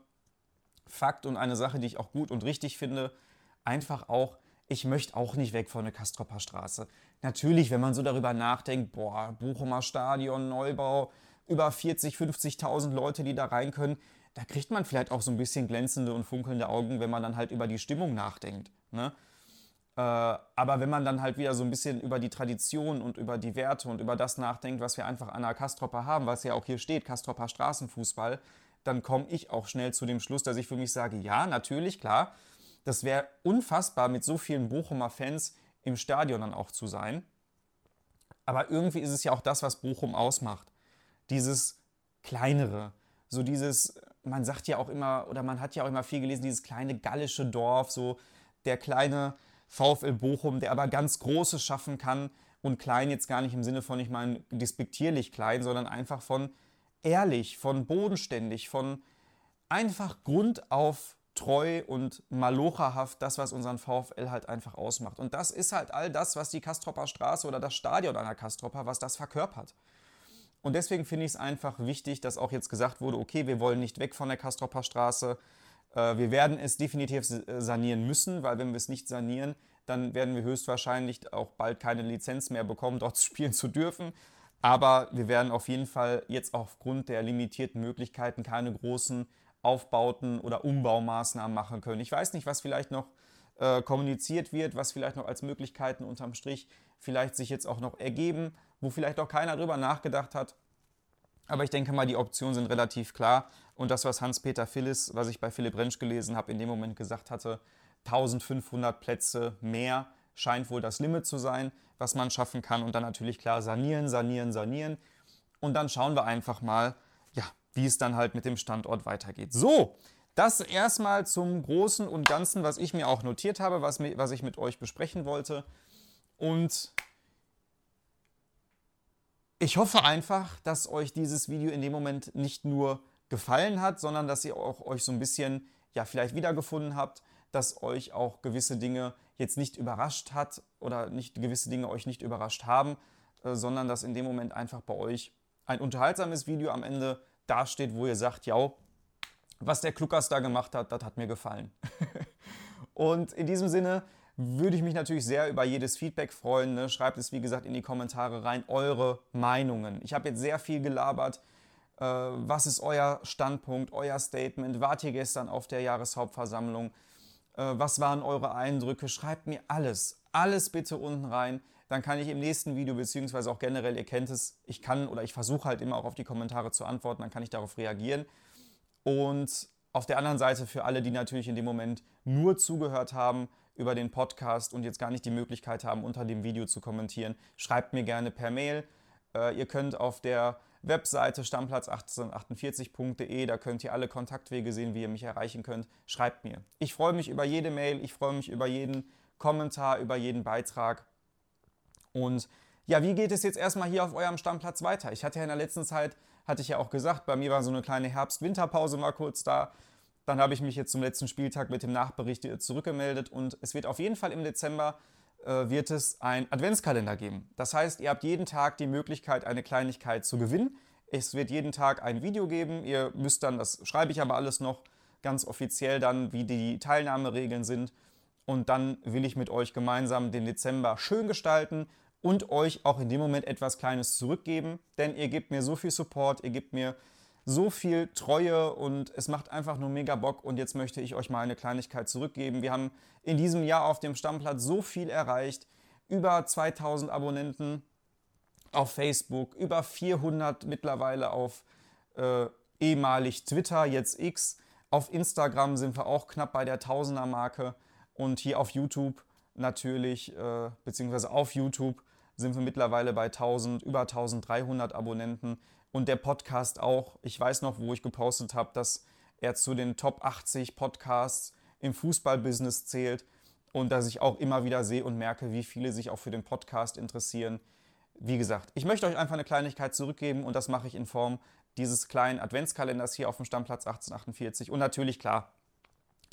Fakt und eine Sache, die ich auch gut und richtig finde, einfach auch, ich möchte auch nicht weg von der Kastropper Straße. Natürlich, wenn man so darüber nachdenkt, boah, Bochumer Stadion, Neubau, über 40, 50.000 Leute, die da rein können, da kriegt man vielleicht auch so ein bisschen glänzende und funkelnde Augen, wenn man dann halt über die Stimmung nachdenkt. Ne? Äh, aber wenn man dann halt wieder so ein bisschen über die Tradition und über die Werte und über das nachdenkt, was wir einfach an der Kastropper haben, was ja auch hier steht, Kastropper Straßenfußball, dann komme ich auch schnell zu dem Schluss, dass ich für mich sage, ja, natürlich, klar, das wäre unfassbar, mit so vielen Bochumer Fans im Stadion dann auch zu sein. Aber irgendwie ist es ja auch das, was Bochum ausmacht. Dieses kleinere, so dieses, man sagt ja auch immer, oder man hat ja auch immer viel gelesen, dieses kleine gallische Dorf, so der kleine VfL Bochum, der aber ganz Großes schaffen kann und klein jetzt gar nicht im Sinne von, ich meine, despektierlich klein, sondern einfach von ehrlich, von bodenständig, von einfach grundauf treu und malocherhaft das, was unseren VfL halt einfach ausmacht. Und das ist halt all das, was die Kastropper Straße oder das Stadion einer Kastropper, was das verkörpert. Und deswegen finde ich es einfach wichtig, dass auch jetzt gesagt wurde, okay, wir wollen nicht weg von der Kastropper Straße, wir werden es definitiv äh, sanieren müssen, weil wenn wir es nicht sanieren, dann werden wir höchstwahrscheinlich auch bald keine Lizenz mehr bekommen, dort spielen zu dürfen. Aber wir werden auf jeden Fall jetzt aufgrund der limitierten Möglichkeiten keine großen Aufbauten oder Umbaumaßnahmen machen können. Ich weiß nicht, was vielleicht noch äh, kommuniziert wird, was vielleicht noch als Möglichkeiten unterm Strich vielleicht sich jetzt auch noch ergeben, wo vielleicht auch keiner drüber nachgedacht hat. Aber ich denke mal, die Optionen sind relativ klar. Und das, was Hans-Peter Phillis, was ich bei Philipp Rentsch gelesen habe, in dem Moment gesagt hatte, 1500 Plätze mehr scheint wohl das Limit zu sein, was man schaffen kann. Und dann natürlich klar sanieren, sanieren, sanieren. Und dann schauen wir einfach mal, ja, wie es dann halt mit dem Standort weitergeht. So, das erstmal zum Großen und Ganzen, was ich mir auch notiert habe, was, was ich mit euch besprechen wollte. Und ich hoffe einfach, dass euch dieses Video in dem Moment nicht nur gefallen hat, sondern dass ihr auch euch so ein bisschen ja vielleicht wiedergefunden habt, dass euch auch gewisse Dinge jetzt nicht überrascht hat oder nicht gewisse Dinge euch nicht überrascht haben, äh, sondern dass in dem Moment einfach bei euch ein unterhaltsames Video am Ende dasteht, wo ihr sagt, ja, was der Klukas da gemacht hat, das hat mir gefallen. und in diesem Sinne würde ich mich natürlich sehr über jedes Feedback freuen. Ne? Schreibt es, wie gesagt, in die Kommentare rein, eure Meinungen. Ich habe jetzt sehr viel gelabert. Äh, was ist euer Standpunkt, euer Statement? Wart ihr gestern auf der Jahreshauptversammlung? Äh, was waren eure Eindrücke? Schreibt mir alles, alles bitte unten rein. Dann kann ich im nächsten Video, beziehungsweise auch generell, ihr kennt es, ich kann oder ich versuche halt immer auch auf die Kommentare zu antworten, dann kann ich darauf reagieren. Und auf der anderen Seite für alle, die natürlich in dem Moment nur zugehört haben über den Podcast und jetzt gar nicht die Möglichkeit haben, unter dem Video zu kommentieren, schreibt mir gerne per Mail. Äh, ihr könnt auf der Webseite stammplatz1848.de, da könnt ihr alle Kontaktwege sehen, wie ihr mich erreichen könnt. Schreibt mir. Ich freue mich über jede Mail, ich freue mich über jeden Kommentar, über jeden Beitrag. Und ja, wie geht es jetzt erstmal hier auf eurem Stammplatz weiter? Ich hatte ja in der letzten Zeit, hatte ich ja auch gesagt, bei mir war so eine kleine Herbst-Winterpause mal kurz da. Dann habe ich mich jetzt zum letzten Spieltag mit dem Nachbericht zurückgemeldet und es wird auf jeden Fall im Dezember äh, wird es ein Adventskalender geben. Das heißt, ihr habt jeden Tag die Möglichkeit, eine Kleinigkeit zu gewinnen. Es wird jeden Tag ein Video geben. Ihr müsst dann, das schreibe ich aber alles noch ganz offiziell dann, wie die Teilnahmeregeln sind. Und dann will ich mit euch gemeinsam den Dezember schön gestalten und euch auch in dem Moment etwas Kleines zurückgeben. Denn ihr gebt mir so viel Support, ihr gebt mir so viel Treue und es macht einfach nur mega Bock und jetzt möchte ich euch mal eine Kleinigkeit zurückgeben. Wir haben in diesem Jahr auf dem Stammplatz so viel erreicht, über 2000 Abonnenten auf Facebook, über 400 mittlerweile auf äh, ehemalig Twitter, jetzt X. Auf Instagram sind wir auch knapp bei der Tausender-Marke und hier auf YouTube natürlich, äh, beziehungsweise auf YouTube sind wir mittlerweile bei 1000, über 1300 Abonnenten und der Podcast auch. Ich weiß noch, wo ich gepostet habe, dass er zu den Top 80 Podcasts im Fußballbusiness zählt und dass ich auch immer wieder sehe und merke, wie viele sich auch für den Podcast interessieren. Wie gesagt, ich möchte euch einfach eine Kleinigkeit zurückgeben und das mache ich in Form dieses kleinen Adventskalenders hier auf dem Stammplatz 1848. Und natürlich, klar,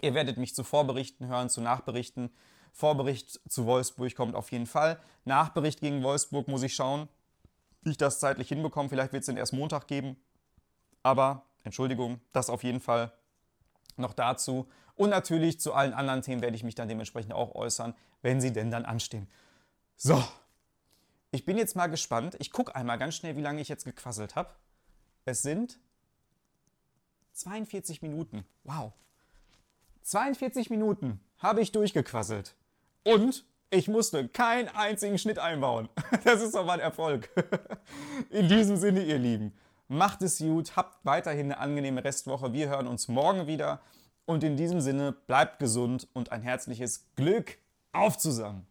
ihr werdet mich zu Vorberichten hören, zu Nachberichten. Vorbericht zu Wolfsburg kommt auf jeden Fall. Nachbericht gegen Wolfsburg muss ich schauen wie ich das zeitlich hinbekomme. Vielleicht wird es den erst Montag geben. Aber, Entschuldigung, das auf jeden Fall noch dazu. Und natürlich zu allen anderen Themen werde ich mich dann dementsprechend auch äußern, wenn sie denn dann anstehen. So, ich bin jetzt mal gespannt. Ich gucke einmal ganz schnell, wie lange ich jetzt gequasselt habe. Es sind 42 Minuten. Wow. 42 Minuten habe ich durchgequasselt. Und ich musste keinen einzigen Schnitt einbauen. Das ist doch mal ein Erfolg. In diesem Sinne, ihr Lieben, macht es gut, habt weiterhin eine angenehme Restwoche. Wir hören uns morgen wieder. Und in diesem Sinne, bleibt gesund und ein herzliches Glück auf zusammen.